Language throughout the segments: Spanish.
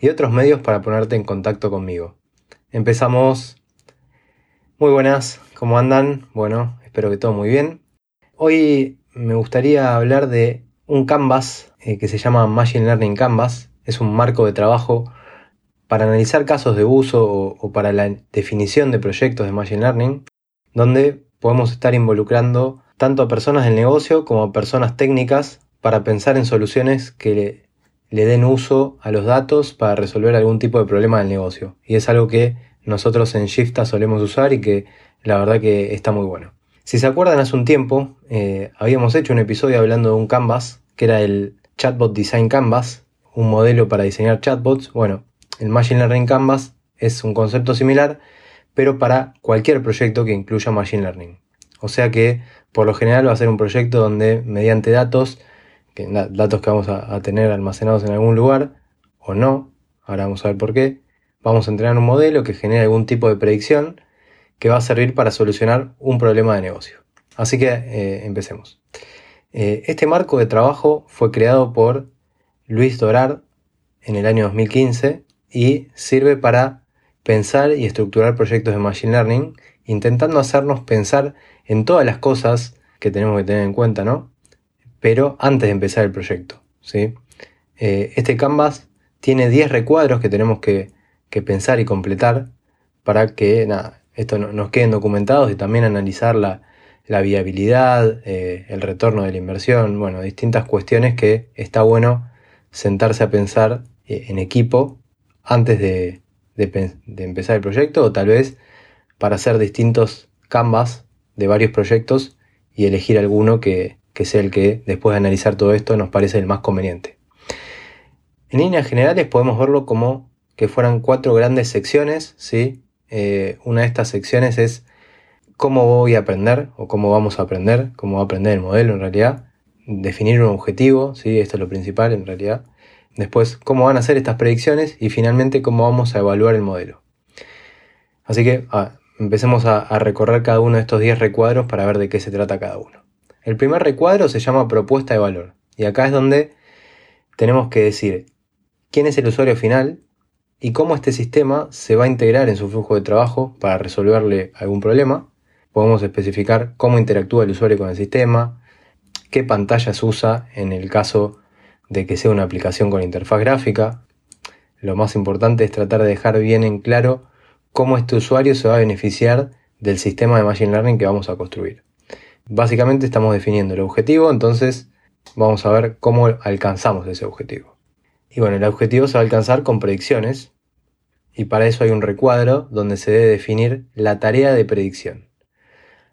y otros medios para ponerte en contacto conmigo. Empezamos. Muy buenas, ¿cómo andan? Bueno, espero que todo muy bien. Hoy me gustaría hablar de un canvas eh, que se llama Machine Learning Canvas. Es un marco de trabajo para analizar casos de uso o, o para la definición de proyectos de Machine Learning, donde podemos estar involucrando tanto a personas del negocio como a personas técnicas para pensar en soluciones que le den uso a los datos para resolver algún tipo de problema del negocio. Y es algo que nosotros en Shifta solemos usar y que la verdad que está muy bueno. Si se acuerdan, hace un tiempo eh, habíamos hecho un episodio hablando de un canvas, que era el Chatbot Design Canvas, un modelo para diseñar chatbots. Bueno, el Machine Learning Canvas es un concepto similar, pero para cualquier proyecto que incluya Machine Learning. O sea que por lo general va a ser un proyecto donde mediante datos datos que vamos a, tener almacenados en algún lugar o no, ahora vamos a ver por qué, vamos a entrenar un modelo que genere algún tipo de predicción que va a servir para solucionar un problema de negocio. Así que eh, empecemos. Eh, este marco de trabajo fue creado por Luis Dorard en el año 2015 y sirve para pensar y estructurar proyectos de Machine Learning, intentando hacernos pensar en todas las cosas que tenemos que tener en cuenta, ¿no? Pero antes de empezar el proyecto. ¿sí? Eh, este canvas tiene 10 recuadros que tenemos que, pensar y completar para que nada, esto nos queden documentados y también analizar la, viabilidad, eh, el retorno de la inversión, bueno, distintas cuestiones que está bueno sentarse a pensar eh, en equipo antes de, de empezar el proyecto o tal vez para hacer distintos canvas de varios proyectos y elegir alguno que, que sea el que, después de analizar todo esto, nos parece el más conveniente. En líneas generales podemos verlo como que fueran cuatro grandes secciones, ¿sí? Eh, una de estas secciones es cómo voy a aprender o cómo vamos a aprender, cómo va a aprender el modelo en realidad, definir un objetivo, ¿sí? esto es lo principal en realidad, después cómo van a ser estas predicciones y finalmente cómo vamos a evaluar el modelo. Así que ah, empecemos a, a, recorrer cada uno de estos 10 recuadros para ver de qué se trata cada uno. El primer recuadro se llama propuesta de valor. Y acá es donde tenemos que decir quién es el usuario final y cómo este sistema se va a integrar en su flujo de trabajo para resolverle algún problema. Podemos especificar cómo interactúa el usuario con el sistema, qué pantallas usa en el caso de que sea una aplicación con interfaz gráfica. Lo más importante es tratar de dejar bien en claro cómo este usuario se va a beneficiar del sistema de Machine Learning que vamos a construir. Básicamente estamos definiendo el objetivo, entonces vamos a ver cómo alcanzamos ese objetivo. Y bueno, el objetivo se va a alcanzar con predicciones y para eso hay un recuadro donde se debe definir la tarea de predicción.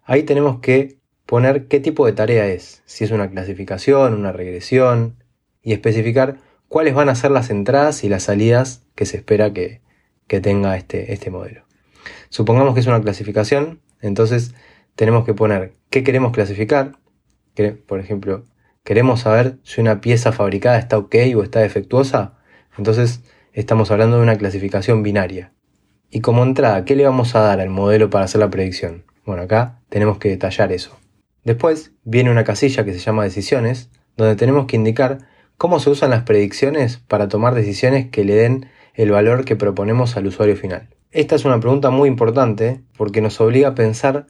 Ahí tenemos que poner qué tipo de tarea es, si es una clasificación, una regresión y especificar cuáles van a ser las entradas y las salidas que se espera que, tenga este, este modelo. Supongamos que es una clasificación, entonces tenemos que poner qué queremos clasificar. Por ejemplo, queremos saber si una pieza fabricada está ok o está defectuosa. Entonces estamos hablando de una clasificación binaria. Y como entrada, ¿qué le vamos a dar al modelo para hacer la predicción? Bueno, acá tenemos que detallar eso. Después viene una casilla que se llama decisiones, donde tenemos que indicar cómo se usan las predicciones para tomar decisiones que le den el valor que proponemos al usuario final. Esta es una pregunta muy importante porque nos obliga a pensar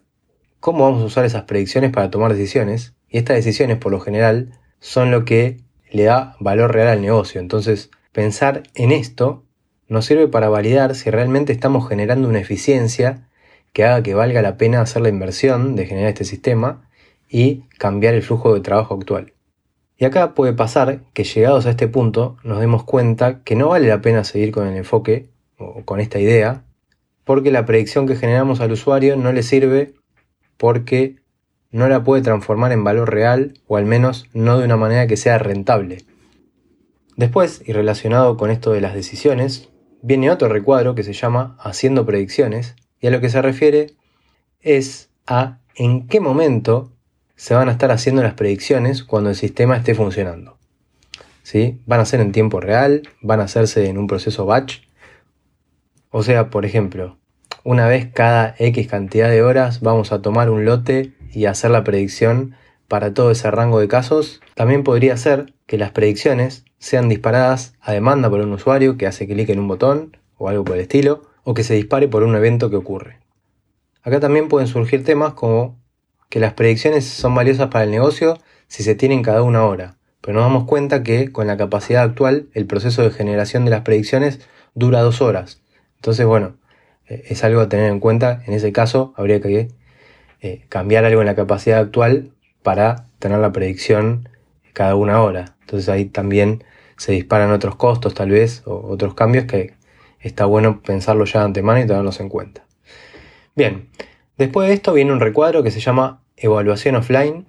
cómo vamos a usar esas predicciones para tomar decisiones. Y estas decisiones, por lo general, son lo que le da valor real al negocio. Entonces, pensar en esto nos sirve para validar si realmente estamos generando una eficiencia que haga que valga la pena hacer la inversión de generar este sistema y cambiar el flujo de trabajo actual. Y acá puede pasar que llegados a este punto nos demos cuenta que no vale la pena seguir con el enfoque o con esta idea, porque la predicción que generamos al usuario no le sirve porque no la puede transformar en valor real o al menos no de una manera que sea rentable. Después, y relacionado con esto de las decisiones, viene otro recuadro que se llama Haciendo predicciones y a lo que se refiere es a en qué momento se van a estar haciendo las predicciones cuando el sistema esté funcionando. ¿Sí? Van a ser en tiempo real, van a hacerse en un proceso batch. O sea, por ejemplo, una vez cada X cantidad de horas vamos a tomar un lote y hacer la predicción para todo ese rango de casos. También podría ser que las predicciones sean disparadas a demanda por un usuario que hace clic en un botón o algo por el estilo, o que se dispare por un evento que ocurre. Acá también pueden surgir temas como que las predicciones son valiosas para el negocio si se tienen cada una hora, pero nos damos cuenta que con la capacidad actual el proceso de generación de las predicciones dura dos horas. Entonces, bueno, eh, es algo a tener en cuenta. En ese caso, habría que eh, cambiar algo en la capacidad actual para tener la predicción cada una hora. Entonces ahí también se disparan otros costos tal vez o otros cambios que está bueno pensarlo ya de antemano y tenerlos en cuenta. Bien, después de esto viene un recuadro que se llama evaluación offline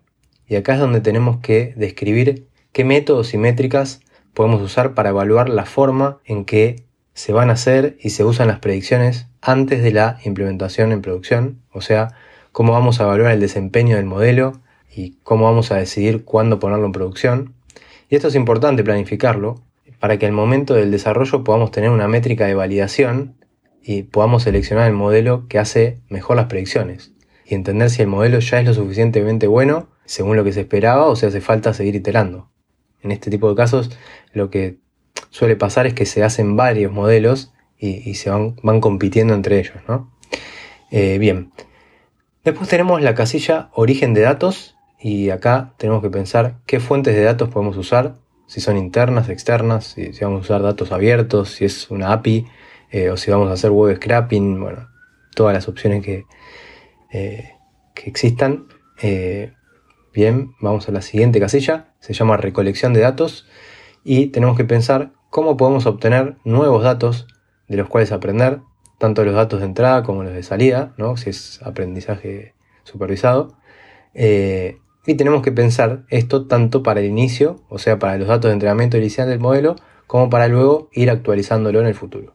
y acá es donde tenemos que describir qué métodos y métricas podemos usar para evaluar la forma en que se van a hacer y se usan las predicciones antes de la implementación en producción, o sea, cómo vamos a evaluar el desempeño del modelo y cómo vamos a decidir cuándo ponerlo en producción. Y esto es importante planificarlo para que al momento del desarrollo podamos tener una métrica de validación y podamos seleccionar el modelo que hace mejor las predicciones y entender si el modelo ya es lo suficientemente bueno según lo que se esperaba o si hace falta seguir iterando. En este tipo de casos lo que suele pasar es que se hacen varios modelos y, se van, van, compitiendo entre ellos. ¿no? Eh, bien, después tenemos la casilla origen de datos y acá tenemos que pensar qué fuentes de datos podemos usar, si son internas, externas, si, vamos a usar datos abiertos, si es una API eh, o si vamos a hacer web scrapping, bueno, todas las opciones que, eh, que existan. Bien, vamos a la siguiente casilla, se llama recolección de datos y tenemos que pensar cómo podemos obtener nuevos datos de los cuales aprender, tanto los datos de entrada como los de salida, ¿no? si es aprendizaje supervisado. Y tenemos que pensar esto tanto para el inicio, o sea, para los datos de entrenamiento inicial del modelo, como para luego ir actualizándolo en el futuro.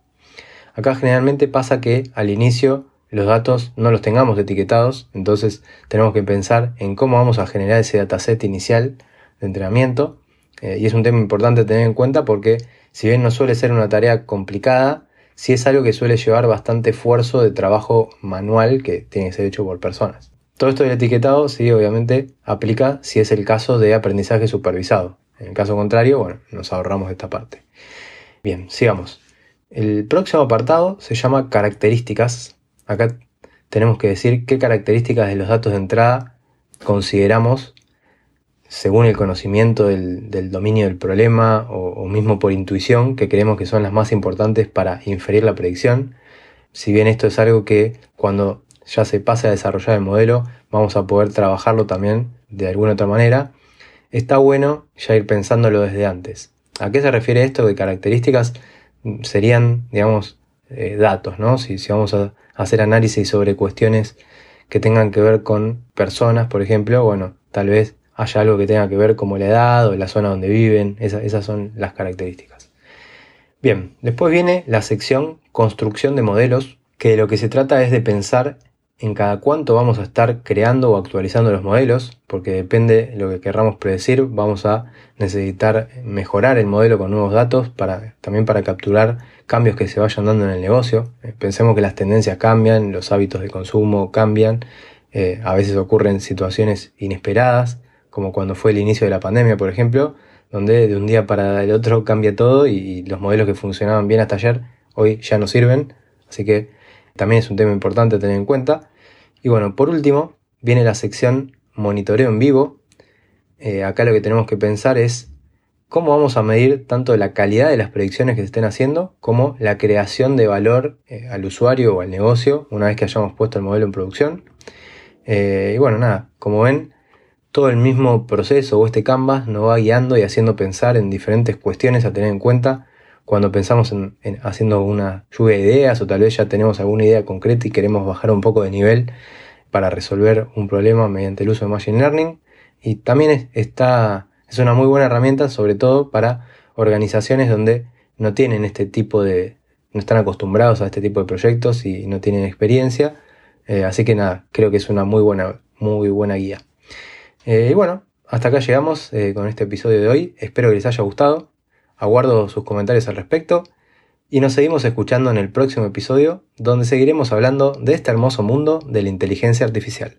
Acá generalmente pasa que al inicio los datos no los tengamos etiquetados, entonces tenemos que pensar en cómo vamos a generar ese dataset inicial de entrenamiento. Eh, y es un tema importante tener en cuenta porque si bien no suele ser una tarea complicada, sí es algo que suele llevar bastante esfuerzo de trabajo manual que tiene que ser hecho por personas. Todo esto del etiquetado, sí, obviamente aplica si es el caso de aprendizaje supervisado. En el caso contrario, bueno, nos ahorramos esta parte. Bien, sigamos. El próximo apartado se llama características. Acá tenemos que decir qué características de los datos de entrada consideramos según el conocimiento del, dominio del problema o, mismo por intuición que creemos que son las más importantes para inferir la predicción. Si bien esto es algo que cuando ya se pase a desarrollar el modelo, vamos a poder trabajarlo también de alguna otra manera. Está bueno ya ir pensándolo desde antes. ¿A qué se refiere esto de características? Serían, digamos, eh, datos, ¿no? Si vamos a hacer análisis sobre cuestiones que tengan que ver con personas, por ejemplo, bueno, tal vez haya algo que tenga que ver como la edad o la zona donde viven, esas son las características. Bien, después viene la sección construcción de modelos, que de lo que se trata es de pensar en cada cuánto vamos a estar creando o actualizando los modelos, porque depende de lo que querramos predecir, vamos a necesitar mejorar el modelo con nuevos datos, para, también para capturar cambios que se vayan dando en el negocio. Pensemos que las tendencias cambian, los hábitos de consumo cambian, eh, a veces ocurren situaciones inesperadas, como cuando fue el inicio de la pandemia, por ejemplo, donde de un día para el otro cambia todo y los modelos que funcionaban bien hasta ayer hoy ya no sirven, así que también es un tema importante a tener en cuenta. Y bueno, por último, viene la sección monitoreo en vivo. Eh, acá lo que tenemos que pensar es cómo vamos a medir tanto la calidad de las predicciones que se estén haciendo como la creación de valor eh, al usuario o al negocio una vez que hayamos puesto el modelo en producción. Eh, y bueno, nada, como ven, todo el mismo proceso o este canvas nos va guiando y haciendo pensar en diferentes cuestiones a tener en cuenta cuando pensamos en, haciendo una lluvia de ideas o tal vez ya tenemos alguna idea concreta y queremos bajar un poco de nivel para resolver un problema mediante el uso de Machine Learning. Y también es, está, es una muy buena herramienta, sobre todo para organizaciones donde no tienen este tipo de, no están acostumbrados a este tipo de proyectos y no tienen experiencia. Eh, así que nada, creo que es una muy buena, muy buena guía. Eh, y bueno, hasta acá llegamos con este episodio de hoy. Espero que les haya gustado. Aguardo sus comentarios al respecto. Y nos seguimos escuchando en el próximo episodio, donde seguiremos hablando de este hermoso mundo de la inteligencia artificial.